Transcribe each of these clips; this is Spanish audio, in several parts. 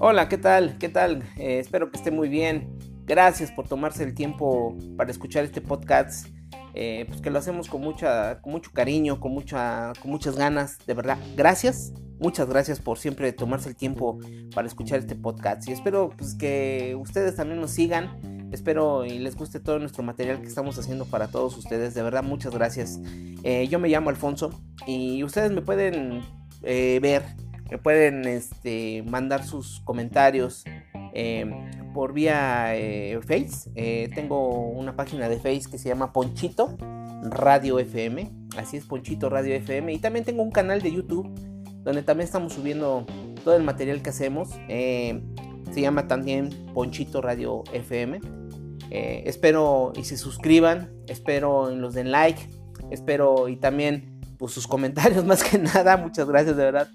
Hola, ¿qué tal? ¿Qué tal? Eh, espero que esté muy bien. Gracias por tomarse el tiempo para escuchar este podcast. Eh, pues que lo hacemos con mucha, con mucho cariño, con mucha, con muchas ganas, de verdad. Gracias, muchas gracias por siempre tomarse el tiempo para escuchar este podcast. Y espero pues que ustedes también nos sigan. Espero y les guste todo nuestro material que estamos haciendo para todos ustedes. De verdad, muchas gracias. Eh, yo me llamo Alfonso y ustedes me pueden ver me pueden este, mandar sus comentarios eh, por vía eh, Face. Eh, tengo una página de Face que se llama Ponchito Radio FM. Así es, Ponchito Radio FM. Y también tengo un canal de YouTube donde también estamos subiendo todo el material que hacemos. se llama también Ponchito Radio FM. espero y se suscriban. Espero los den like. Espero y también pues sus comentarios más que nada. Muchas gracias, de verdad.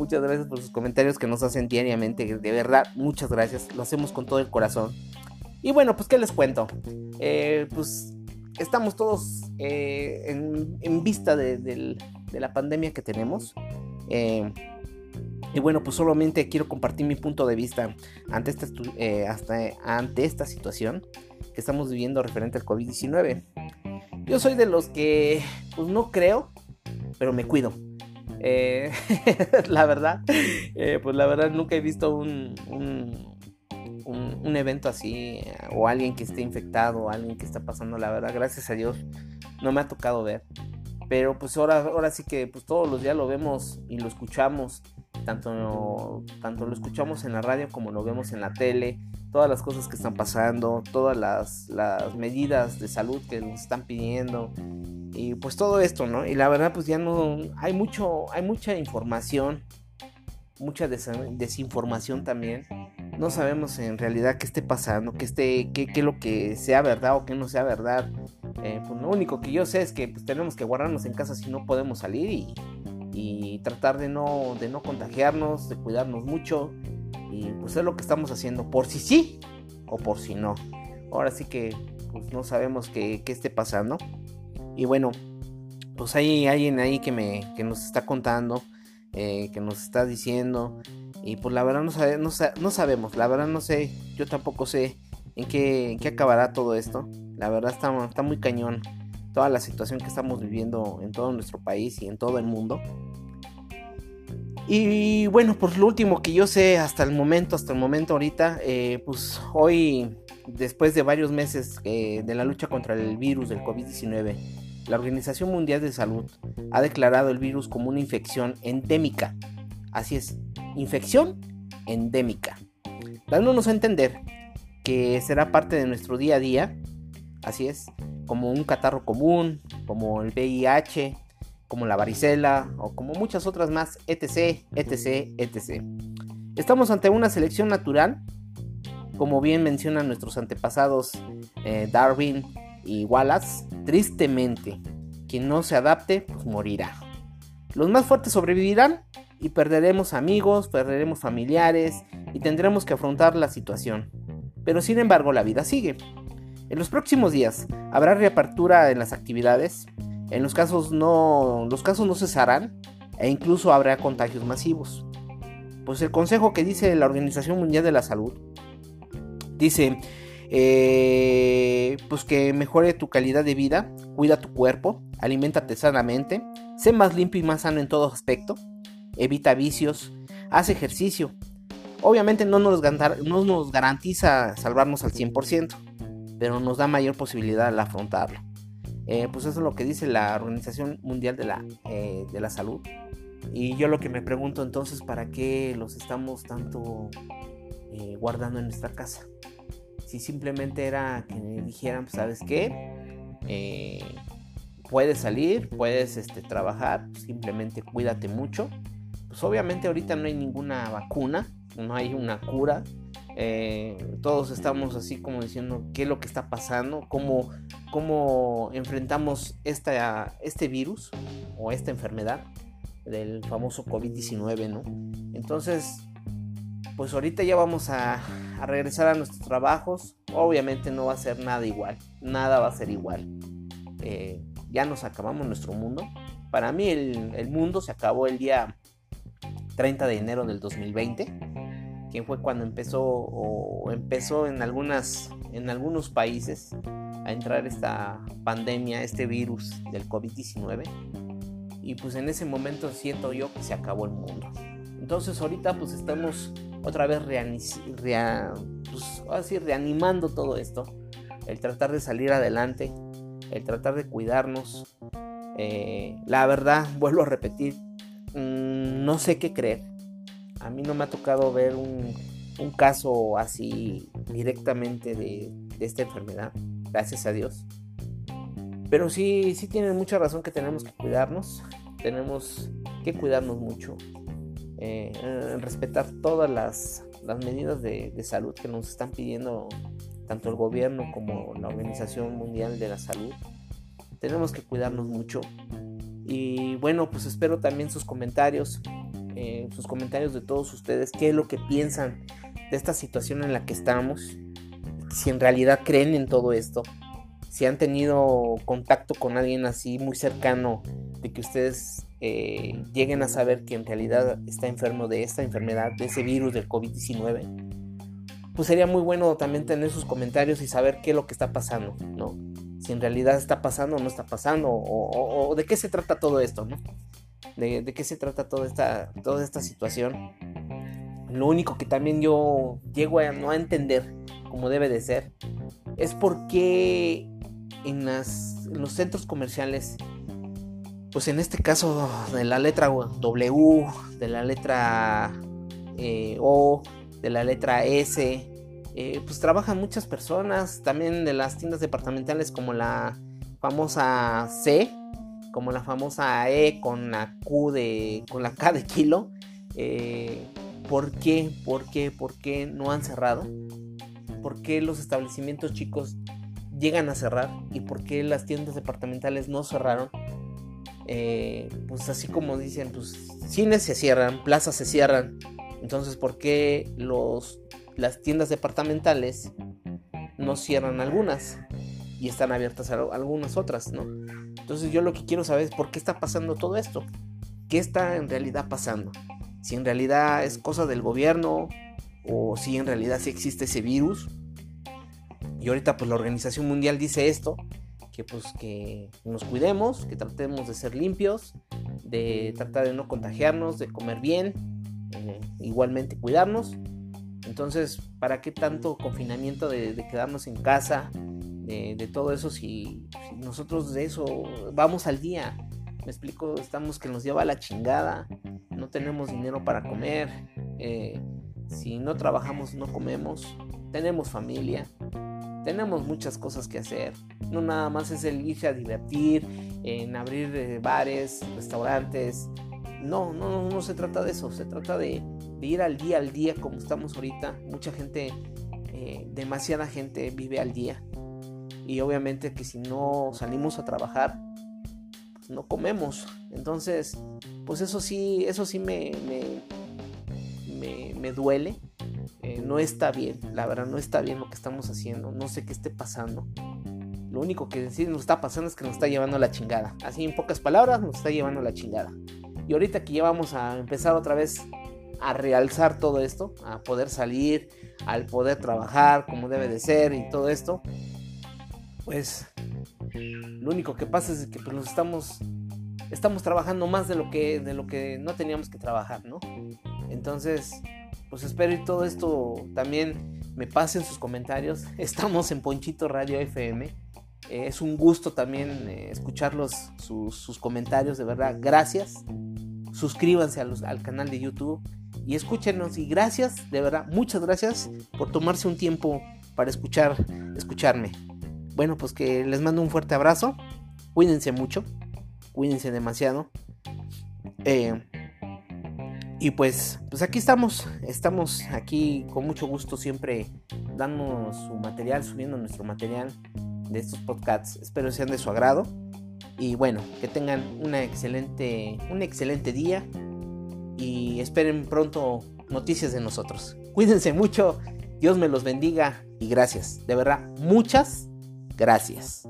Muchas gracias por sus comentarios que nos hacen diariamente. De verdad, muchas gracias. Lo hacemos con todo el corazón. Y bueno, pues, ¿qué les cuento? Eh, pues estamos todos eh, en, vista de, la pandemia que tenemos. Eh, y bueno, pues solamente quiero compartir mi punto de vista ante esta, hasta, ante esta situación que estamos viviendo referente al COVID-19. Yo soy de los que pues no creo pero me cuido. Eh, la verdad, eh, pues la verdad nunca he visto un, un, evento así o alguien que esté infectado o alguien que está pasando, la verdad, gracias a Dios, no me ha tocado ver. Pero pues ahora, ahora sí que pues todos los días lo vemos y lo escuchamos, tanto, tanto lo escuchamos en la radio como lo vemos en la tele, todas las cosas que están pasando, todas las, las medidas de salud que nos están pidiendo, y pues todo esto, ¿no? Y la verdad pues ya no hay mucho hay mucha información, mucha desinformación también. No sabemos en realidad qué esté pasando, qué esté qué, qué lo que sea verdad o qué no sea verdad. Eh, pues lo único que yo sé es que pues, tenemos que guardarnos en casa si no podemos salir y, y tratar de no de no contagiarnos, de cuidarnos mucho y pues es lo que estamos haciendo por si sí o por si no. Ahora sí que pues no sabemos qué, esté pasando. Y bueno, pues hay alguien ahí que, me, que nos está contando, eh, que nos está diciendo. Y pues la verdad no, no, sabemos, la verdad no sé, yo tampoco sé en qué, qué acabará todo esto. La verdad está, está muy cañón toda la situación que estamos viviendo en todo nuestro país y en todo el mundo. Y bueno, pues lo último que yo sé hasta el momento, hasta el momento ahorita, eh, pues hoy, después de varios meses eh, de la lucha contra el virus del COVID-19, la Organización Mundial de Salud ha declarado el virus como una infección endémica. Así es, infección endémica. Dándonos a entender que será parte de nuestro día a día, así es, como un catarro común, como el VIH, como la varicela o como muchas otras más, etc, etc, etc. Estamos ante una selección natural, como bien mencionan nuestros antepasados eh, Darwin y Wallace, tristemente, quien no se adapte, pues morirá. Los más fuertes sobrevivirán y perderemos amigos, perderemos familiares y tendremos que afrontar la situación. Pero sin embargo la vida sigue. En los próximos días habrá reapertura en las actividades, en los casos no, los casos no cesarán e incluso habrá contagios masivos. Pues el consejo que dice la Organización Mundial de la Salud dice eh, pues que mejore tu calidad de vida, cuida tu cuerpo, aliméntate sanamente, sé más limpio y más sano en todo aspecto, evita vicios, haz ejercicio. Obviamente no nos, no nos garantiza salvarnos al 100%, pero nos da mayor posibilidad al afrontarlo. Eh, pues eso es lo que dice la Organización Mundial de la, eh, de la Salud. Y yo lo que me pregunto entonces, ¿para qué los estamos tanto guardando en nuestra casa? Si simplemente era que me dijeran, pues, ¿sabes qué? Eh, puedes salir, puedes este, trabajar, simplemente cuídate mucho. Pues obviamente ahorita no hay ninguna vacuna, no hay una cura. Eh, todos estamos así como diciendo qué es lo que está pasando, cómo, cómo enfrentamos este virus o esta enfermedad del famoso COVID-19, ¿no? Entonces, pues ahorita ya vamos a, regresar a nuestros trabajos. Obviamente no va a ser nada igual, nada va a ser igual. Eh, ya nos acabamos nuestro mundo. Para mí el, mundo se acabó el día 30 de enero del 2020. que fue cuando empezó o empezó en algunas en algunos países a entrar esta pandemia, este virus del COVID-19. Y pues en ese momento siento yo que se acabó el mundo. Entonces ahorita pues estamos otra vez pues, así, reanimando todo esto. El tratar de salir adelante, el tratar de cuidarnos. Eh, la verdad, vuelvo a repetir, mm, no sé qué creer. A mí no me ha tocado ver un, caso así directamente de, esta enfermedad, gracias a Dios. Pero sí, sí tienen mucha razón que tenemos que cuidarnos, tenemos que cuidarnos mucho, eh, respetar todas las, medidas de, de, salud que nos están pidiendo tanto el gobierno como la Organización Mundial de la Salud. Tenemos que cuidarnos mucho. Y bueno, pues espero también sus comentarios, eh, sus comentarios de todos ustedes, qué es lo que piensan de esta situación en la que estamos, si en realidad creen en todo esto, si han tenido contacto con alguien así muy cercano, de que ustedes eh, lleguen a saber que en realidad está enfermo de esta enfermedad, de ese virus del COVID-19, pues sería muy bueno también tener sus comentarios y saber qué es lo que está pasando, ¿no? Si en realidad está pasando o no está pasando, o, de qué se trata todo esto, ¿no? De, qué se trata toda esta, toda esta situación. Lo único que también yo llego a no entender como debe de ser es por qué en, los centros comerciales, pues en este caso de la letra W, de la letra eh, O, de la letra S, eh, pues trabajan muchas personas, también de las tiendas departamentales como la famosa C, como la famosa E con la Q de, con la K de kilo. Eh, ¿Por qué? ¿Por qué? ¿Por qué no han cerrado? ¿Por qué los establecimientos chicos llegan a cerrar y por qué las tiendas departamentales no cerraron. Eh, pues así como dicen, pues cines se cierran, plazas se cierran. Entonces, ¿por qué los, las tiendas departamentales no cierran algunas y están abiertas algunas otras, ¿no? Entonces yo lo que quiero saber es por qué está pasando todo esto. ¿Qué está en realidad pasando? Si en realidad es cosa del gobierno o si en realidad sí existe ese virus y ahorita pues la Organización Mundial dice esto, que pues que nos cuidemos, que tratemos de ser limpios, de tratar de no contagiarnos, de comer bien, eh, igualmente cuidarnos. Entonces, ¿para qué tanto confinamiento de, quedarnos en casa? De, todo eso, si, nosotros de eso vamos al día. Me explico, estamos que nos lleva a la chingada, no tenemos dinero para comer, eh, si no trabajamos no comemos, tenemos familia, tenemos muchas cosas que hacer. No nada más es el irse a divertir, en abrir eh, bares, restaurantes. No, no, no, se trata de eso. Se trata de, ir al día al día como estamos ahorita. Mucha gente, eh, demasiada gente vive al día. Y obviamente que si no salimos a trabajar, no comemos. Entonces, pues eso sí, eso sí me, me duele eh, no está bien, la verdad no está bien lo que estamos haciendo, no sé qué esté pasando. Lo único que sí nos está pasando es que nos está llevando a la chingada. Así en pocas palabras, nos está llevando a la chingada. Y ahorita que ya vamos a empezar otra vez a realzar todo esto, a poder salir, al poder trabajar como debe de ser y todo esto, pues lo único que pasa es que pues nos estamos estamos trabajando más de lo que de lo que no teníamos que trabajar, ¿no? Entonces, pues espero y todo esto también me pasen sus comentarios. Estamos en Ponchito Radio FM. Eh, es un gusto también eh, escucharlos, sus, comentarios, de verdad. Gracias. Suscríbanse al canal de YouTube y escúchenos. Y gracias, de verdad, muchas gracias por tomarse un tiempo para escuchar, escucharme. Bueno, pues que les mando un fuerte abrazo. Cuídense mucho. Cuídense demasiado. Eh, y pues, pues aquí estamos, estamos aquí con mucho gusto siempre dando su material, subiendo nuestro material de estos podcasts. Espero sean de su agrado. Y bueno, que tengan una excelente, un excelente día. Y esperen pronto noticias de nosotros. Cuídense mucho, Dios me los bendiga y gracias. De verdad, muchas gracias.